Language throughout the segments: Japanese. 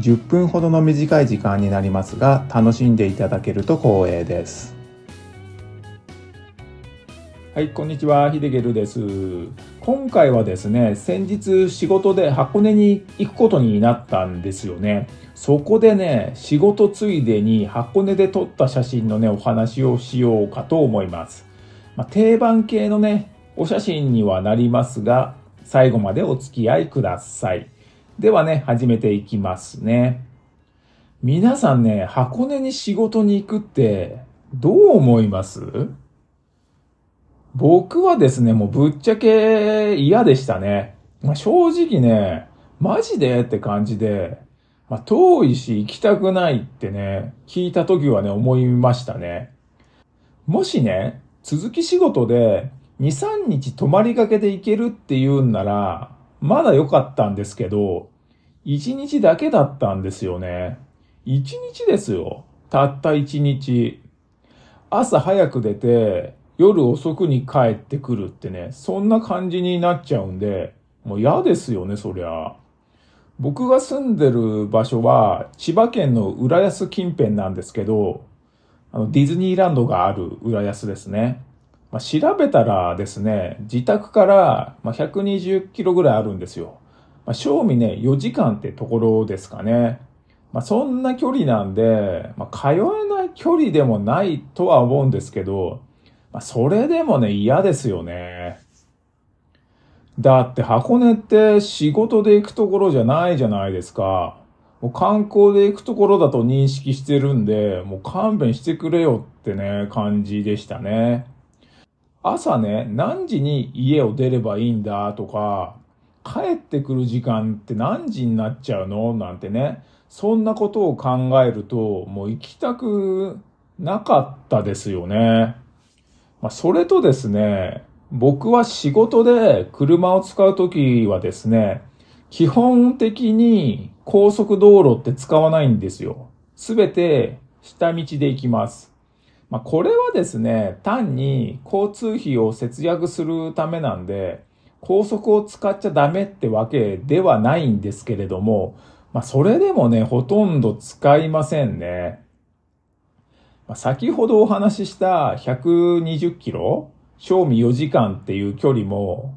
10分ほどの短い時間になりますが楽しんでいただけると光栄です。はいこんにちは。ヒデゲルです。今回はですね先日仕事で箱根に行くことになったんですよね。そこでね仕事ついでに箱根で撮った写真のねお話をしようかと思います、まあ、定番系のねお写真にはなりますが最後までお付き合いください。ではね、始めていきますね。皆さんね、箱根に仕事に行くってどう思います？僕はですね、もうぶっちゃけ嫌でしたね。まあ、正直ね、マジでって感じで、まあ、遠いし行きたくないってね、聞いた時はね、思いましたね。もしね、続き仕事で2、3日泊まりがけで行けるって言うんなら、まだ良かったんですけど、1日だけだったんですよね。1日ですよ。たった1日。朝早く出て、夜遅くに帰ってくるってね、そんな感じになっちゃうんで、もう嫌ですよね、そりゃ。僕が住んでる場所は、千葉県の浦安近辺なんですけど、あの、ディズニーランドがある浦安ですね。まあ、調べたらですね、自宅から120キロぐらいあるんですよ。まあ、正味ね、4時間ってところですかね。まあ、そんな距離なんで、まあ、通えない距離でもないとは思うんですけど、まあ、それでもね、嫌ですよね。だって箱根って仕事で行くところじゃないじゃないですか。もう観光で行くところだと認識してるんで、もう勘弁してくれよってね、感じでしたね。朝ね、何時に家を出ればいいんだとか、帰ってくる時間って何時になっちゃうの？なんてね、そんなことを考えると、もう行きたくなかったですよね。まあ、それとですね、僕は仕事で車を使うときはですね、基本的に高速道路って使わないんですよ。すべて下道で行きます。まあ、これはですね、単に交通費を節約するためなんで、高速を使っちゃダメってわけではないんですけれども、まあ、それでもね、ほとんど使いませんね。まあ、先ほどお話しした120キロ、賞味4時間っていう距離も、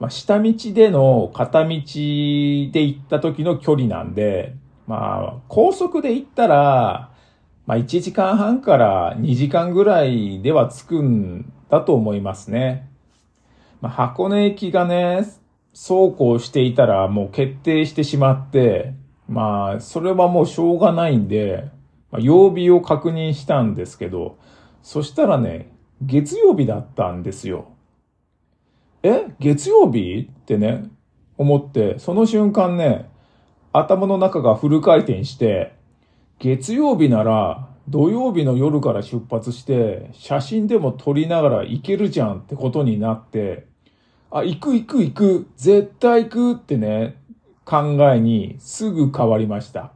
まあ、下道での片道で行った時の距離なんで、まあ、高速で行ったら、まあ1時間半から2時間ぐらいでは着くんだと思いますね。まあ、箱根駅がね、そうこうしていたらもう決定してしまって、まあ、それはもうしょうがないんで、まあ、曜日を確認したんですけど、そしたらね、月曜日だったんですよ。え？月曜日？ってね、思って、その瞬間ね、頭の中がフル回転して、月曜日なら土曜日の夜から出発して写真でも撮りながら行けるじゃんってことになって、あ、行く行く行く、絶対行くってね、考えにすぐ変わりました。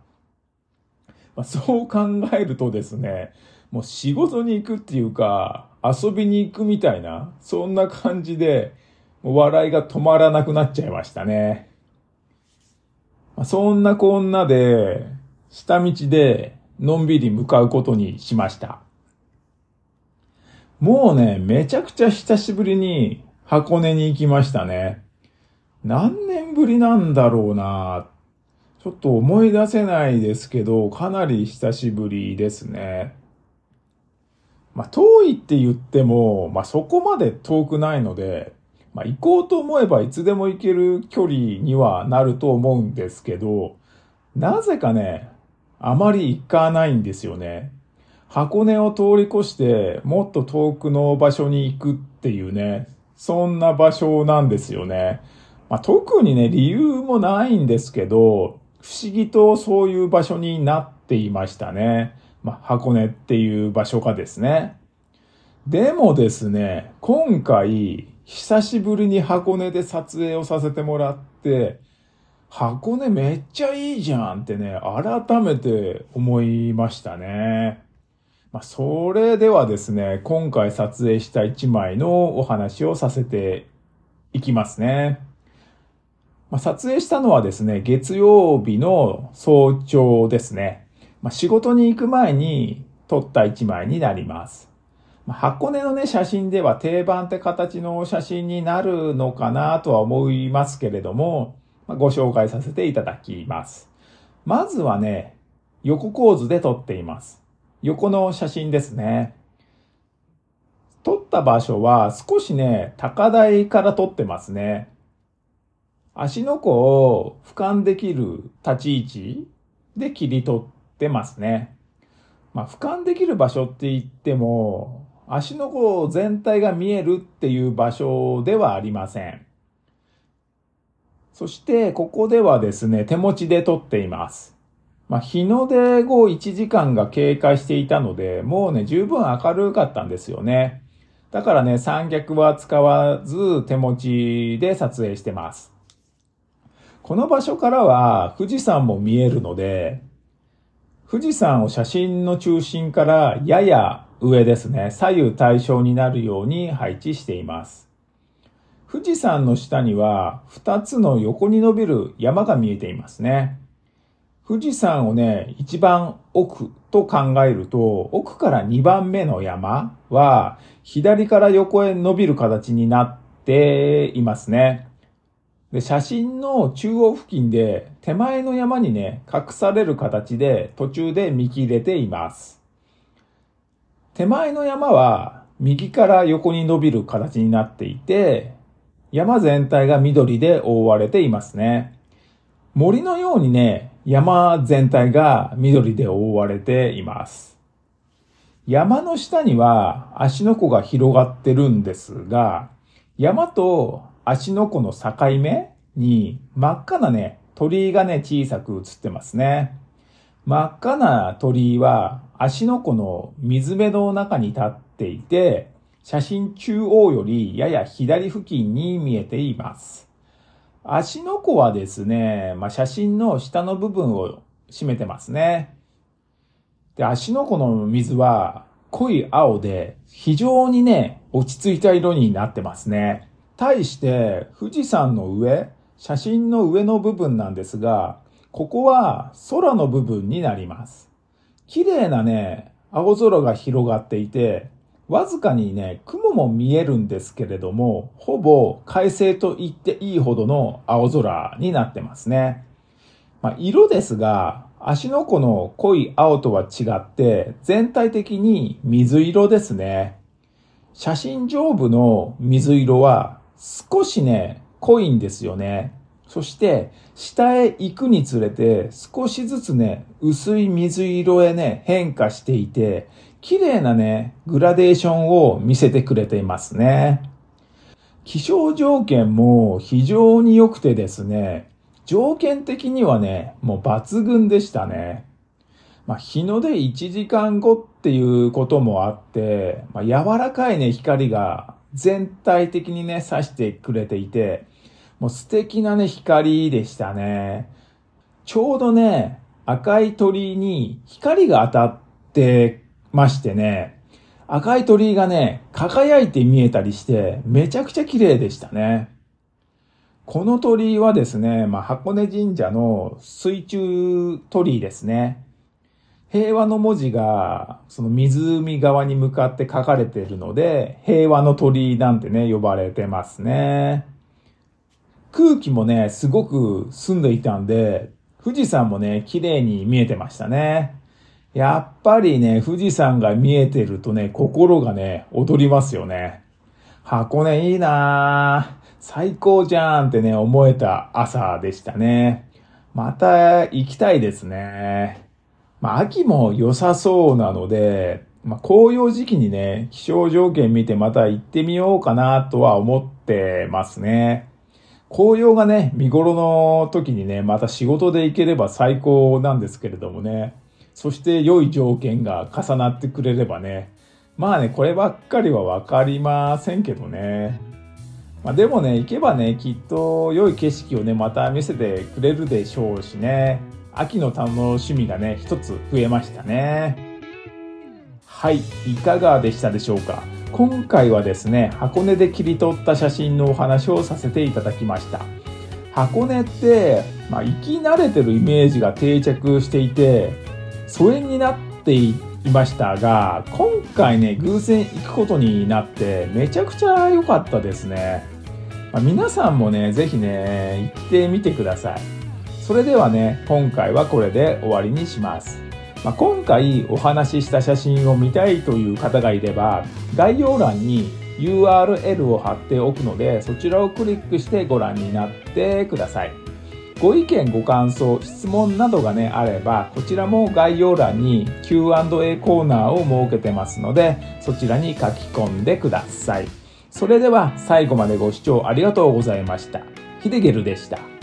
まあ、そう考えるとですね、もう仕事に行くっていうか、遊びに行くみたいな、そんな感じで、笑いが止まらなくなっちゃいましたね。まあ、そんなこんなで、下道でのんびり向かうことにしました。もうね、めちゃくちゃ久しぶりに箱根に行きましたね。何年ぶりなんだろうなちょっと思い出せないですけど、かなり久しぶりですね。まあ、遠いって言っても、まあ、そこまで遠くないので、まあ、行こうと思えばいつでも行ける距離にはなると思うんですけど、なぜかね、あまり行かないんですよね。箱根を通り越してもっと遠くの場所に行くっていうね、そんな場所なんですよね。まあ、特にね、理由もないんですけど、不思議とそういう場所になっていましたね。まあ、箱根っていう場所がですね。でもですね、今回、久しぶりに箱根で撮影をさせてもらって、箱根めっちゃいいじゃんってね、改めて思いましたね。まあ、それではですね、今回撮影した一枚のお話をさせていきますね。まあ、撮影したのはですね、月曜日の早朝ですね。まあ、仕事に行く前に撮った一枚になります。まあ、箱根のね、写真では定番って形の写真になるのかなとは思いますけれども、ご紹介させていただきます。まずはね、横構図で撮っています。横の写真ですね。撮った場所は少しね、高台から撮ってますね。足の子を俯瞰できる立ち位置で切り取ってますね。まあ、俯瞰できる場所って言っても、足の子全体が見えるっていう場所ではありません。そして、ここではですね、手持ちで撮っています。まあ、日の出後1時間が経過していたので、もうね、十分明るかったんですよね。だからね、三脚は使わず手持ちで撮影してます。この場所からは富士山も見えるので、富士山を写真の中心からやや上ですね、左右対称になるように配置しています。富士山の下には2つの横に伸びる山が見えていますね。富士山をね、一番奥と考えると、奥から2番目の山は左から横へ伸びる形になっていますね。で、写真の中央付近で手前の山にね、隠される形で途中で見切れています。手前の山は右から横に伸びる形になっていて、山全体が緑で覆われていますね。森のようにね、山全体が緑で覆われています。山の下には足の湖が広がってるんですが、山と足の湖の境目に真っ赤なね、鳥居がね、小さく映ってますね。真っ赤な鳥居は足の湖の水辺の中に立っていて、写真中央よりやや左付近に見えています。足の湖はですね、まあ、写真の下の部分を占めてますね。で、足の湖の水は濃い青で非常にね、落ち着いた色になってますね。対して富士山の上、写真の上の部分なんですが、ここは空の部分になります。綺麗なね、青空が広がっていて、わずかにね、雲も見えるんですけれども、ほぼ快晴と言っていいほどの青空になってますね。まあ、色ですが、足の湖の濃い青とは違って、全体的に水色ですね。写真上部の水色は少しね、濃いんですよね。そして、下へ行くにつれて、少しずつね、薄い水色へね、変化していて、綺麗なね、グラデーションを見せてくれていますね。気象条件も非常に良くてですね、条件的にはね、もう抜群でしたね。まあ、日の出1時間後っていうこともあって、まあ、柔らかいね、光が全体的にね、刺してくれていて、もう素敵なね、光でしたね。ちょうどね、赤い鳥に光が当たってましてね、赤い鳥居がね、輝いて見えたりして、めちゃくちゃ綺麗でしたね。この鳥居はですね、まあ、箱根神社の水中鳥居ですね。平和の文字が、その湖側に向かって書かれているので、平和の鳥居なんてね、呼ばれてますね。空気もね、すごく澄んでいたんで、富士山もね、綺麗に見えてましたね。やっぱりね、富士山が見えてるとね、心がね、踊りますよね。箱根いいなぁ。最高じゃんってね、思えた朝でしたね。また行きたいですね。まあ、秋も良さそうなので、まあ、紅葉時期にね、気象条件見てまた行ってみようかなとは思ってますね。紅葉がね、見頃の時にね、また仕事で行ければ最高なんですけれどもね、そして良い条件が重なってくれればね、まあね、こればっかりはわかりませんけどね。まあ、でもね、行けばね、きっと良い景色をね、また見せてくれるでしょうしね。秋の楽しみがね、一つ増えましたね。はい、いかがでしたでしょうか今回はですね、箱根で切り取った写真のお話をさせていただきました。箱根って、まあ、行き慣れてるイメージが定着していて、疎遠になっていましたが、今回ね、偶然行くことになって、めちゃくちゃ良かったですね。まあ、皆さんもね、ぜひね、行ってみてください。それではね、今回はこれで終わりにします。まあ、今回お話しした写真を見たいという方がいれば、概要欄に URL を貼っておくので、そちらをクリックしてご覧になってください。ご意見、ご感想、質問などがね、あれば、こちらも概要欄に Q&A コーナーを設けてますので、そちらに書き込んでください。それでは最後までご視聴ありがとうございました。ヒデゲルでした。